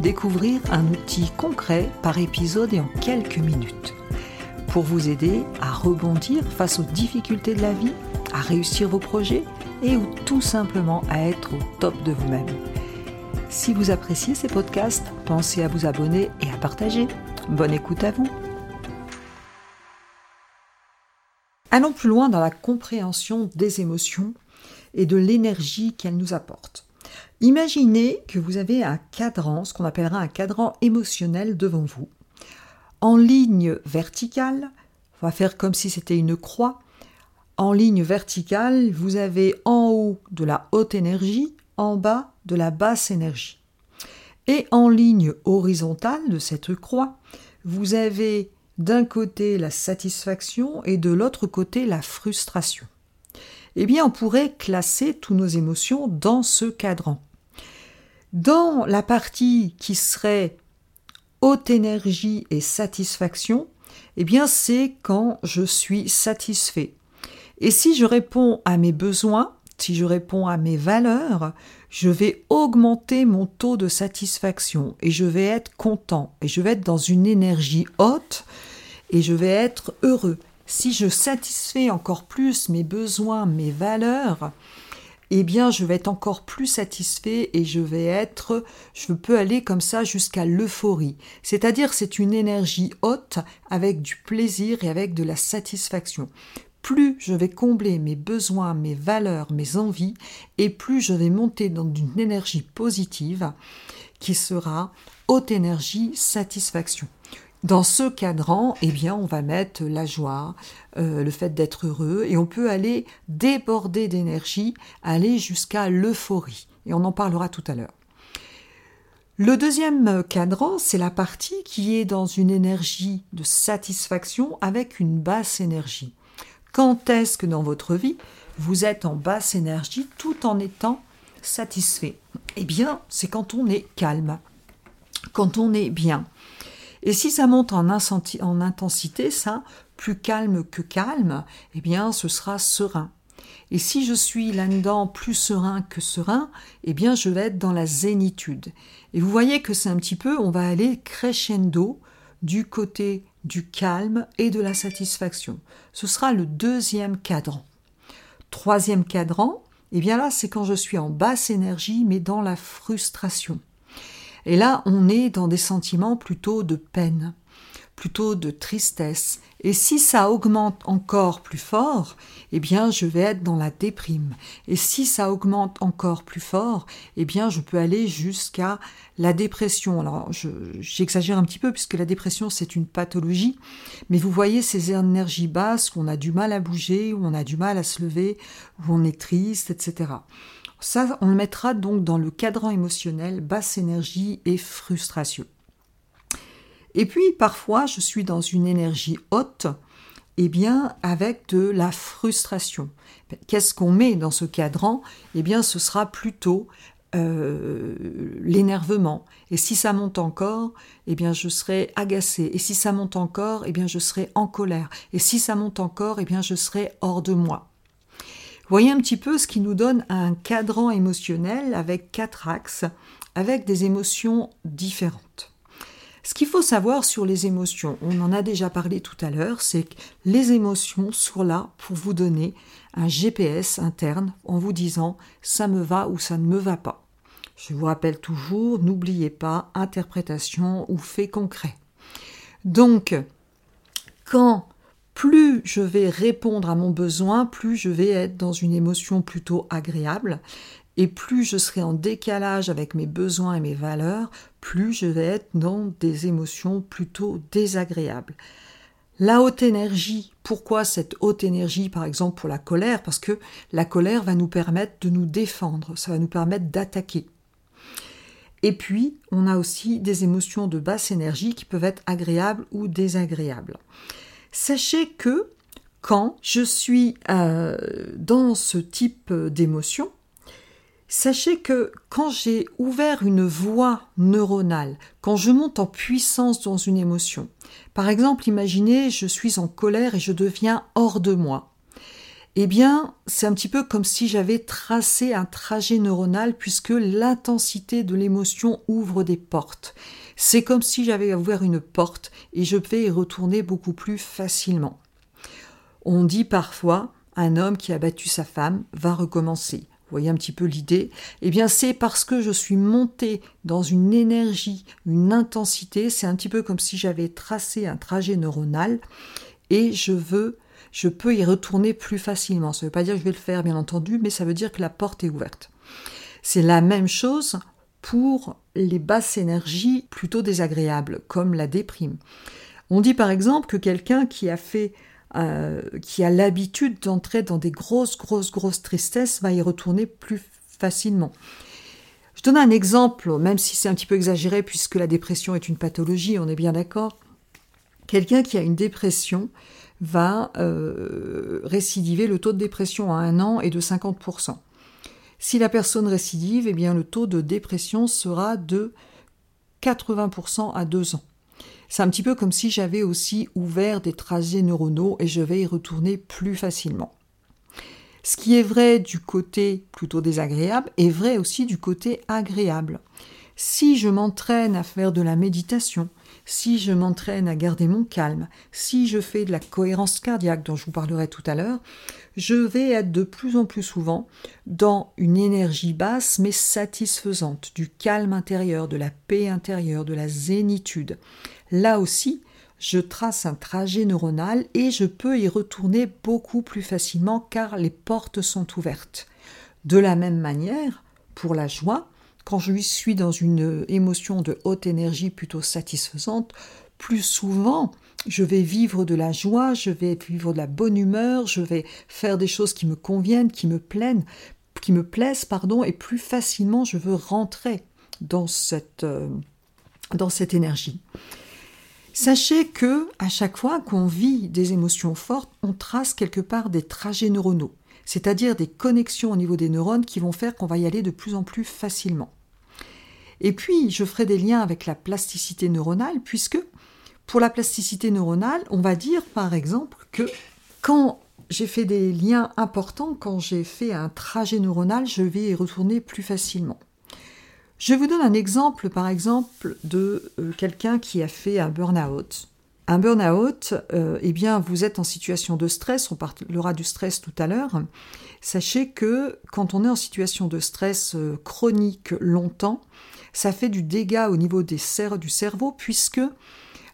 découvrir un outil concret par épisode et en quelques minutes. Pour vous aider à rebondir face aux difficultés de la vie, à réussir vos projets et ou tout simplement à être au top de vous-même. Si vous appréciez ces podcasts, pensez à vous abonner et à partager. Bonne écoute à vous. Allons plus loin dans la compréhension des émotions et de l'énergie qu'elles nous apportent. Imaginez que vous avez un cadran, ce qu'on appellera un cadran émotionnel devant vous. En ligne verticale, on va faire comme si c'était une croix. En ligne verticale, vous avez en haut de la haute énergie, en bas de la basse énergie. Et en ligne horizontale de cette croix, vous avez d'un côté la satisfaction et de l'autre côté la frustration. Eh bien, on pourrait classer toutes nos émotions dans ce cadran. Dans la partie qui serait haute énergie et satisfaction, eh bien c'est quand je suis satisfait. Et si je réponds à mes besoins, si je réponds à mes valeurs, je vais augmenter mon taux de satisfaction et je vais être content et je vais être dans une énergie haute et je vais être heureux. Si je satisfais encore plus mes besoins, mes valeurs, eh bien je vais être encore plus satisfait et je vais être, je peux aller comme ça jusqu'à l'euphorie. C'est-à-dire c'est une énergie haute avec du plaisir et avec de la satisfaction. Plus je vais combler mes besoins, mes valeurs, mes envies, et plus je vais monter dans une énergie positive qui sera haute énergie satisfaction. Dans ce cadran, eh bien, on va mettre la joie, euh, le fait d'être heureux, et on peut aller déborder d'énergie, aller jusqu'à l'euphorie. Et on en parlera tout à l'heure. Le deuxième cadran, c'est la partie qui est dans une énergie de satisfaction avec une basse énergie. Quand est-ce que dans votre vie, vous êtes en basse énergie tout en étant satisfait? Eh bien, c'est quand on est calme, quand on est bien. Et si ça monte en, intensité, ça, plus calme que calme, eh bien, ce sera serein. Et si je suis là-dedans plus serein que serein, eh bien, je vais être dans la zénitude. Et vous voyez que c'est un petit peu, on va aller crescendo du côté du calme et de la satisfaction. Ce sera le deuxième cadran. Troisième cadran, eh bien là, c'est quand je suis en basse énergie, mais dans la frustration. Et là, on est dans des sentiments plutôt de peine, plutôt de tristesse. Et si ça augmente encore plus fort, eh bien, je vais être dans la déprime. Et si ça augmente encore plus fort, eh bien, je peux aller jusqu'à la dépression. Alors, j'exagère un petit peu puisque la dépression, c'est une pathologie. Mais vous voyez ces énergies basses où on a du mal à bouger, où on a du mal à se lever, où on est triste, etc. Ça, on le mettra donc dans le cadran émotionnel, basse énergie et frustration. Et puis, parfois, je suis dans une énergie haute, eh bien, avec de la frustration. Qu'est-ce qu'on met dans ce cadran? Eh bien, ce sera plutôt euh, l'énervement. Et si ça monte encore, eh bien, je serai agacé. Et si ça monte encore, eh bien, je serai en colère. Et si ça monte encore, eh bien, je serai hors de moi. Voyez un petit peu ce qui nous donne un cadran émotionnel avec quatre axes, avec des émotions différentes. Ce qu'il faut savoir sur les émotions, on en a déjà parlé tout à l'heure, c'est que les émotions sont là pour vous donner un GPS interne en vous disant ça me va ou ça ne me va pas. Je vous rappelle toujours, n'oubliez pas interprétation ou fait concret. Donc, quand plus je vais répondre à mon besoin, plus je vais être dans une émotion plutôt agréable, et plus je serai en décalage avec mes besoins et mes valeurs, plus je vais être dans des émotions plutôt désagréables. La haute énergie, pourquoi cette haute énergie par exemple pour la colère? Parce que la colère va nous permettre de nous défendre, ça va nous permettre d'attaquer. Et puis, on a aussi des émotions de basse énergie qui peuvent être agréables ou désagréables. Sachez que quand je suis euh, dans ce type d'émotion, sachez que quand j'ai ouvert une voie neuronale, quand je monte en puissance dans une émotion, par exemple, imaginez, je suis en colère et je deviens hors de moi. Eh bien, c'est un petit peu comme si j'avais tracé un trajet neuronal puisque l'intensité de l'émotion ouvre des portes. C'est comme si j'avais ouvert une porte et je vais y retourner beaucoup plus facilement. On dit parfois un homme qui a battu sa femme va recommencer. Vous voyez un petit peu l'idée? Eh bien, c'est parce que je suis monté dans une énergie, une intensité. C'est un petit peu comme si j'avais tracé un trajet neuronal et je veux je peux y retourner plus facilement. Ça ne veut pas dire que je vais le faire, bien entendu, mais ça veut dire que la porte est ouverte. C'est la même chose pour les basses énergies plutôt désagréables, comme la déprime. On dit par exemple que quelqu'un qui a fait euh, qui a l'habitude d'entrer dans des grosses, grosses, grosses tristesses va y retourner plus facilement. Je donne un exemple, même si c'est un petit peu exagéré, puisque la dépression est une pathologie, on est bien d'accord. Quelqu'un qui a une dépression va euh, récidiver. Le taux de dépression à un an est de 50%. Si la personne récidive, eh bien, le taux de dépression sera de 80% à deux ans. C'est un petit peu comme si j'avais aussi ouvert des trajets neuronaux et je vais y retourner plus facilement. Ce qui est vrai du côté plutôt désagréable est vrai aussi du côté agréable. Si je m'entraîne à faire de la méditation, si je m'entraîne à garder mon calme, si je fais de la cohérence cardiaque dont je vous parlerai tout à l'heure, je vais être de plus en plus souvent dans une énergie basse mais satisfaisante, du calme intérieur, de la paix intérieure, de la zénitude. Là aussi, je trace un trajet neuronal et je peux y retourner beaucoup plus facilement car les portes sont ouvertes. De la même manière, pour la joie, quand je suis dans une émotion de haute énergie plutôt satisfaisante, plus souvent, je vais vivre de la joie, je vais vivre de la bonne humeur, je vais faire des choses qui me conviennent, qui me plaisent, qui me plaisent, pardon, et plus facilement je veux rentrer dans cette, euh, dans cette énergie. Sachez que à chaque fois qu'on vit des émotions fortes, on trace quelque part des trajets neuronaux, c'est-à-dire des connexions au niveau des neurones qui vont faire qu'on va y aller de plus en plus facilement. Et puis, je ferai des liens avec la plasticité neuronale, puisque pour la plasticité neuronale, on va dire par exemple que quand j'ai fait des liens importants, quand j'ai fait un trajet neuronal, je vais y retourner plus facilement. Je vous donne un exemple, par exemple, de euh, quelqu'un qui a fait un burn-out. Un burn-out, euh, eh bien, vous êtes en situation de stress, on parlera du stress tout à l'heure. Sachez que quand on est en situation de stress euh, chronique longtemps, ça fait du dégât au niveau des du cerveau puisque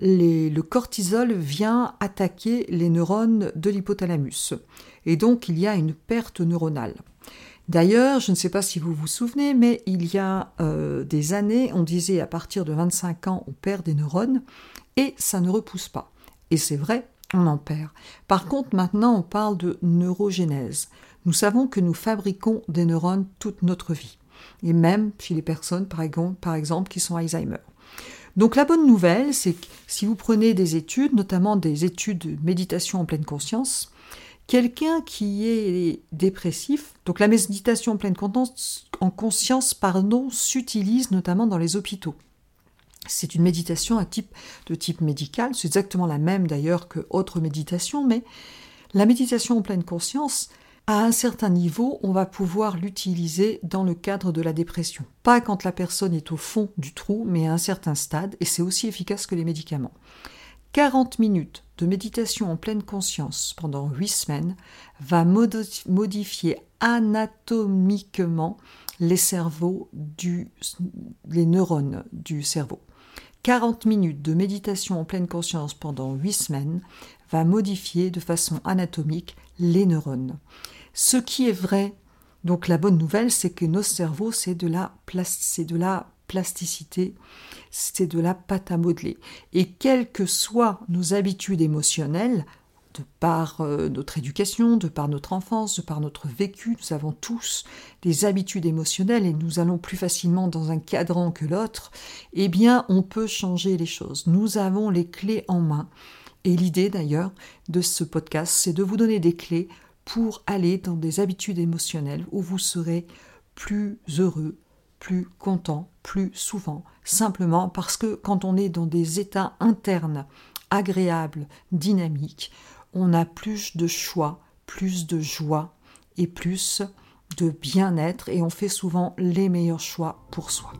le cortisol vient attaquer les neurones de l'hypothalamus. Et donc il y a une perte neuronale. D'ailleurs, je ne sais pas si vous vous souvenez, mais il y a euh, des années, on disait à partir de 25 ans, on perd des neurones, et ça ne repousse pas. Et c'est vrai, on en perd. Par contre, maintenant, on parle de neurogénèse. Nous savons que nous fabriquons des neurones toute notre vie et même chez les personnes, par exemple, qui sont Alzheimer. Donc la bonne nouvelle, c'est que si vous prenez des études, notamment des études de méditation en pleine conscience, quelqu'un qui est dépressif, donc la méditation en pleine conscience, en conscience pardon, s'utilise notamment dans les hôpitaux. C'est une méditation à type, de type médical, c'est exactement la même d'ailleurs que autre méditation, mais la méditation en pleine conscience, à un certain niveau, on va pouvoir l'utiliser dans le cadre de la dépression. Pas quand la personne est au fond du trou, mais à un certain stade, et c'est aussi efficace que les médicaments. 40 minutes de méditation en pleine conscience pendant 8 semaines va modifier anatomiquement les cerveaux les neurones du cerveau. 40 minutes de méditation en pleine conscience pendant 8 semaines va modifier de façon anatomique les neurones. Ce qui est vrai, donc la bonne nouvelle, c'est que nos cerveaux, c'est de la, de la plasticité, c'est de la pâte à modeler. Et quelles que soient nos habitudes émotionnelles, de par euh, notre éducation, de par notre enfance, de par notre vécu, nous avons tous des habitudes émotionnelles et nous allons plus facilement dans un cadran que l'autre, eh bien on peut changer les choses. Nous avons les clés en main. Et l'idée d'ailleurs de ce podcast, c'est de vous donner des clés pour aller dans des habitudes émotionnelles où vous serez plus heureux, plus content, plus souvent, simplement parce que quand on est dans des états internes agréables, dynamiques, on a plus de choix, plus de joie et plus de bien-être et on fait souvent les meilleurs choix pour soi.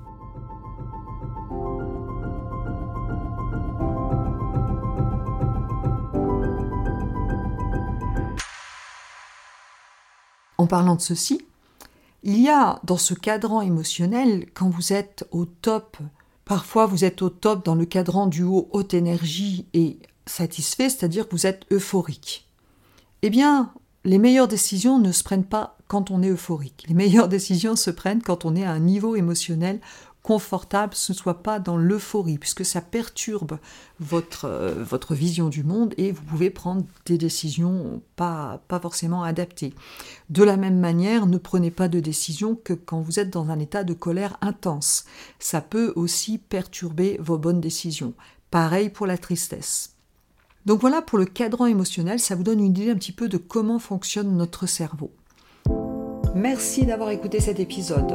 En parlant de ceci, il y a dans ce cadran émotionnel, quand vous êtes au top, parfois vous êtes au top dans le cadran du haut haute énergie et satisfait, c'est-à-dire que vous êtes euphorique. Eh bien, les meilleures décisions ne se prennent pas quand on est euphorique. Les meilleures décisions se prennent quand on est à un niveau émotionnel confortable, ce ne soit pas dans l'euphorie, puisque ça perturbe votre, euh, votre vision du monde et vous pouvez prendre des décisions pas, pas forcément adaptées. De la même manière, ne prenez pas de décisions que quand vous êtes dans un état de colère intense. Ça peut aussi perturber vos bonnes décisions. Pareil pour la tristesse. Donc voilà pour le cadran émotionnel, ça vous donne une idée un petit peu de comment fonctionne notre cerveau. Merci d'avoir écouté cet épisode.